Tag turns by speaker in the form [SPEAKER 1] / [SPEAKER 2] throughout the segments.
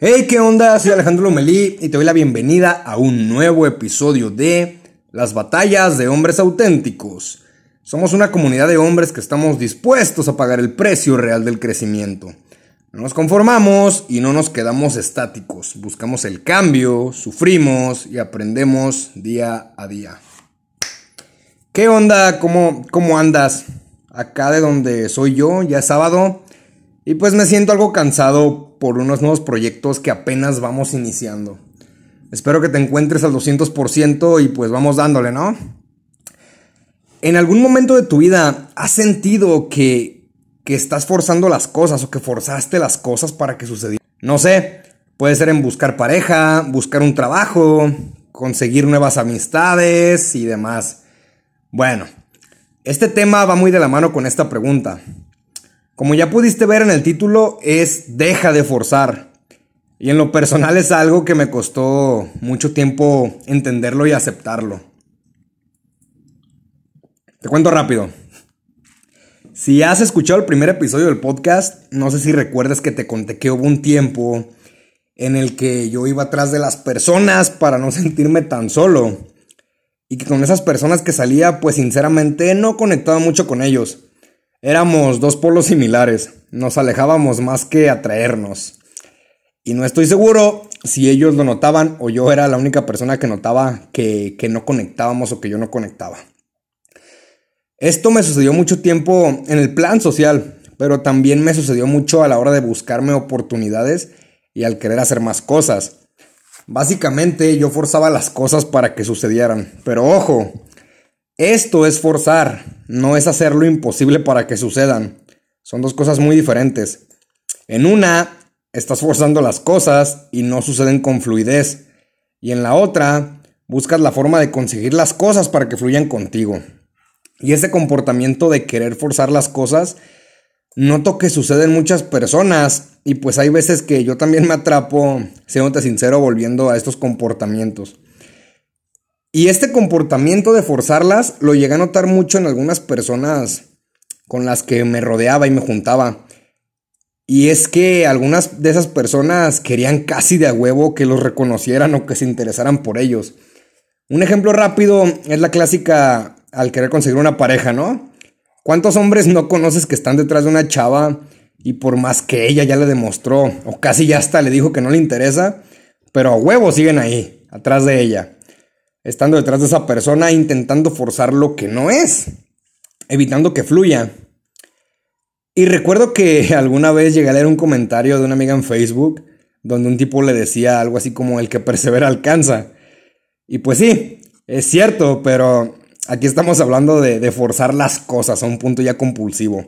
[SPEAKER 1] Hey, ¿qué onda? Soy Alejandro Lomelí y te doy la bienvenida a un nuevo episodio de Las batallas de hombres auténticos. Somos una comunidad de hombres que estamos dispuestos a pagar el precio real del crecimiento. No nos conformamos y no nos quedamos estáticos. Buscamos el cambio, sufrimos y aprendemos día a día. ¿Qué onda? ¿Cómo, cómo andas? Acá de donde soy yo, ya es sábado. Y pues me siento algo cansado por unos nuevos proyectos que apenas vamos iniciando. Espero que te encuentres al 200% y pues vamos dándole, ¿no? ¿En algún momento de tu vida has sentido que, que estás forzando las cosas o que forzaste las cosas para que sucedieran? No sé, puede ser en buscar pareja, buscar un trabajo, conseguir nuevas amistades y demás. Bueno, este tema va muy de la mano con esta pregunta. Como ya pudiste ver en el título, es deja de forzar. Y en lo personal es algo que me costó mucho tiempo entenderlo y aceptarlo. Te cuento rápido. Si has escuchado el primer episodio del podcast, no sé si recuerdas que te conté que hubo un tiempo en el que yo iba atrás de las personas para no sentirme tan solo. Y que con esas personas que salía, pues sinceramente no conectaba mucho con ellos. Éramos dos polos similares, nos alejábamos más que atraernos. Y no estoy seguro si ellos lo notaban o yo era la única persona que notaba que, que no conectábamos o que yo no conectaba. Esto me sucedió mucho tiempo en el plan social, pero también me sucedió mucho a la hora de buscarme oportunidades y al querer hacer más cosas. Básicamente yo forzaba las cosas para que sucedieran, pero ojo, esto es forzar, no es hacer lo imposible para que sucedan. Son dos cosas muy diferentes. En una, estás forzando las cosas y no suceden con fluidez. Y en la otra, buscas la forma de conseguir las cosas para que fluyan contigo. Y ese comportamiento de querer forzar las cosas, noto que sucede en muchas personas. Y pues hay veces que yo también me atrapo, siéndote sincero, volviendo a estos comportamientos. Y este comportamiento de forzarlas lo llegué a notar mucho en algunas personas con las que me rodeaba y me juntaba. Y es que algunas de esas personas querían casi de a huevo que los reconocieran o que se interesaran por ellos. Un ejemplo rápido es la clásica al querer conseguir una pareja, ¿no? ¿Cuántos hombres no conoces que están detrás de una chava y por más que ella ya le demostró o casi ya hasta le dijo que no le interesa, pero a huevo siguen ahí, atrás de ella? Estando detrás de esa persona intentando forzar lo que no es, evitando que fluya. Y recuerdo que alguna vez llegué a leer un comentario de una amiga en Facebook donde un tipo le decía algo así como el que persevera alcanza. Y pues sí, es cierto, pero aquí estamos hablando de, forzar las cosas a un punto ya compulsivo.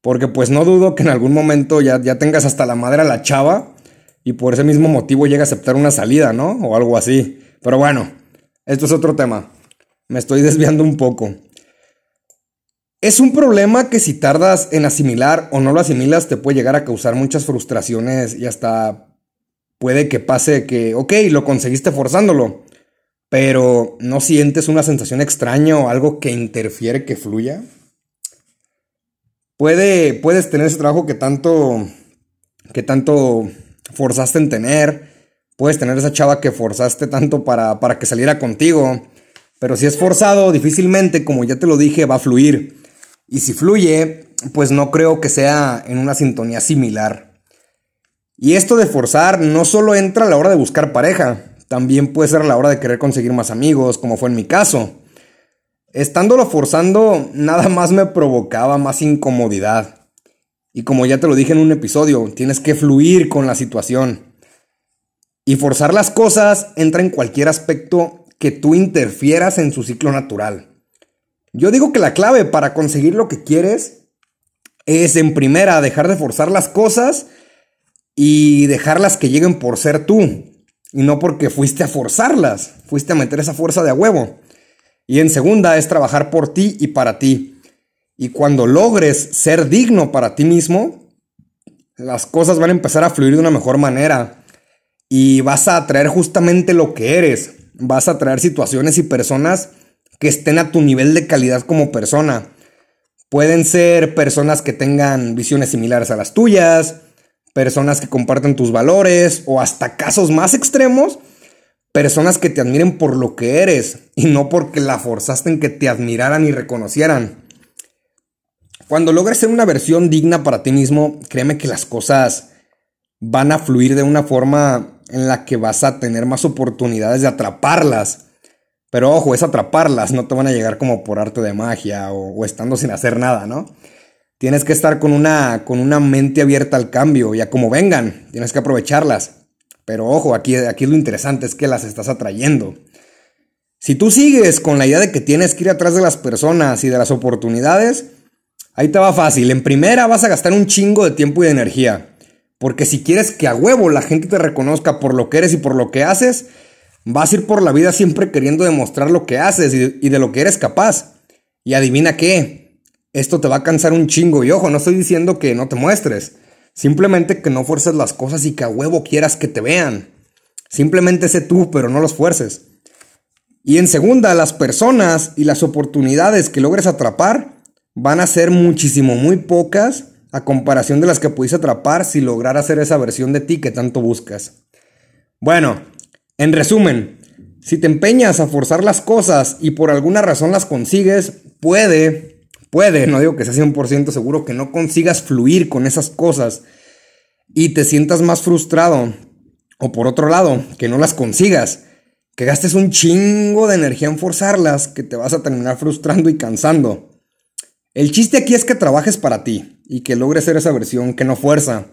[SPEAKER 1] Porque pues no dudo que en algún momento ya, ya tengas hasta la madre a la chava y por ese mismo motivo llega a aceptar una salida, ¿no? O algo así. Pero bueno, esto es otro tema. Me estoy desviando un poco. Es un problema que si tardas en asimilar o no lo asimilas te puede llegar a causar muchas frustraciones y hasta puede que pase que, ok, lo conseguiste forzándolo, pero ¿no sientes una sensación extraña o algo que interfiere que fluya? Puede, puedes tener ese trabajo que tanto, que tanto forzaste en tener, Puedes tener esa chava que forzaste tanto para, para que saliera contigo. Pero si es forzado, difícilmente, como ya te lo dije, va a fluir. Y si fluye, pues no creo que sea en una sintonía similar. Y esto de forzar no solo entra a la hora de buscar pareja, también puede ser a la hora de querer conseguir más amigos, como fue en mi caso. Estándolo forzando, nada más me provocaba más incomodidad. Y como ya te lo dije en un episodio, tienes que fluir con la situación. Y forzar las cosas entra en cualquier aspecto que tú interfieras en su ciclo natural. Yo digo que la clave para conseguir lo que quieres es en primera dejar de forzar las cosas y dejarlas que lleguen por ser tú y no porque fuiste a forzarlas, fuiste a meter esa fuerza de a huevo. Y en segunda es trabajar por ti y para ti. Y cuando logres ser digno para ti mismo, las cosas van a empezar a fluir de una mejor manera y vas a atraer justamente lo que eres. Vas a atraer situaciones y personas que estén a tu nivel de calidad como persona. Pueden ser personas que tengan visiones similares a las tuyas, personas que comparten tus valores o hasta casos más extremos, personas que te admiren por lo que eres y no porque la forzaste en que te admiraran y reconocieran. Cuando logres ser una versión digna para ti mismo, créeme que las cosas van a fluir de una forma en la que vas a tener más oportunidades de atraparlas. Pero ojo, es atraparlas, no te van a llegar como por arte de magia o, estando sin hacer nada, ¿no? Tienes que estar con una, con una mente abierta al cambio y a como vengan, tienes que aprovecharlas. Pero ojo, aquí, aquí lo interesante es que las estás atrayendo. Si tú sigues con la idea de que tienes que ir atrás de las personas y de las oportunidades, ahí te va fácil. En primera vas a gastar un chingo de tiempo y de energía. Porque si quieres que a huevo la gente te reconozca por lo que eres y por lo que haces, vas a ir por la vida siempre queriendo demostrar lo que haces y de, lo que eres capaz. Y adivina qué, esto te va a cansar un chingo. Y ojo, no estoy diciendo que no te muestres. Simplemente que no fuerces las cosas y que a huevo quieras que te vean. Simplemente sé tú, pero no los fuerces. Y en segunda, las personas y las oportunidades que logres atrapar van a ser muchísimo muy pocas a comparación de las que pudiste atrapar si lograr hacer esa versión de ti que tanto buscas. Bueno, en resumen, si te empeñas a forzar las cosas y por alguna razón las consigues, puede, puede, no digo que sea 100% seguro, que no consigas fluir con esas cosas y te sientas más frustrado. O por otro lado, que no las consigas, que gastes un chingo de energía en forzarlas, que te vas a terminar frustrando y cansando. El chiste aquí es que trabajes para ti y que logres ser esa versión que no fuerza,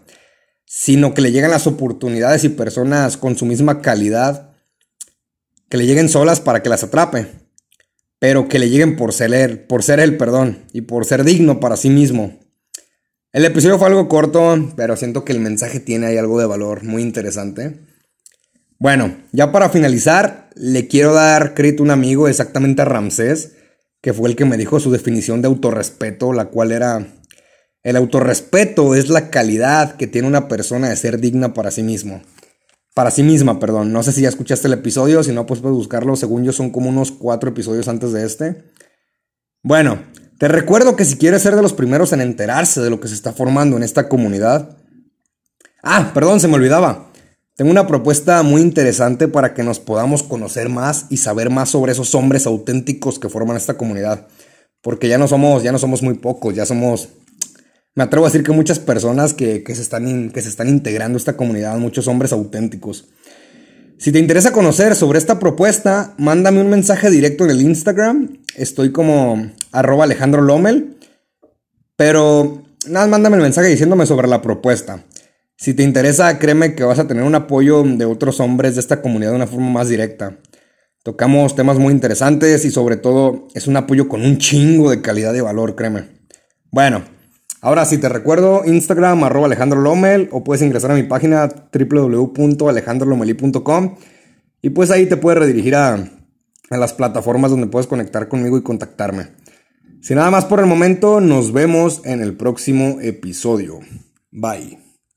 [SPEAKER 1] sino que le lleguen las oportunidades y personas con su misma calidad, que le lleguen solas para que las atrape, pero que le lleguen por ser, por ser él, perdón, y por ser digno para sí mismo. El episodio fue algo corto, pero siento que el mensaje tiene ahí algo de valor muy interesante. Bueno, ya para finalizar, le quiero dar crédito a un amigo, exactamente a Ramsés, que fue el que me dijo su definición de autorrespeto, la cual era, el autorrespeto es la calidad que tiene una persona de ser digna para sí mismo. Para sí misma, perdón. No sé si ya escuchaste el episodio, si no, pues puedes buscarlo. Según yo, son como unos cuatro episodios antes de este. Bueno, te recuerdo que si quieres ser de los primeros en enterarse de lo que se está formando en esta comunidad. Ah, perdón, se me olvidaba. Tengo una propuesta muy interesante para que nos podamos conocer más y saber más sobre esos hombres auténticos que forman esta comunidad. Porque ya no somos, ya no somos muy pocos, ya somos, me atrevo a decir que muchas personas que, se, están que se están integrando a esta comunidad, muchos hombres auténticos. Si te interesa conocer sobre esta propuesta, mándame un mensaje directo en el Instagram. Estoy como arroba Alejandro Lomel. Pero nada, mándame el mensaje diciéndome sobre la propuesta. Si te interesa, créeme que vas a tener un apoyo de otros hombres de esta comunidad de una forma más directa. Tocamos temas muy interesantes y sobre todo es un apoyo con un chingo de calidad de valor, créeme. Bueno, ahora sí te recuerdo Instagram arroba Alejandro Lomel o puedes ingresar a mi página www.alejandrolomeli.com y pues ahí te puedes redirigir a, a las plataformas donde puedes conectar conmigo y contactarme. Sin nada más por el momento, nos vemos en el próximo episodio. Bye.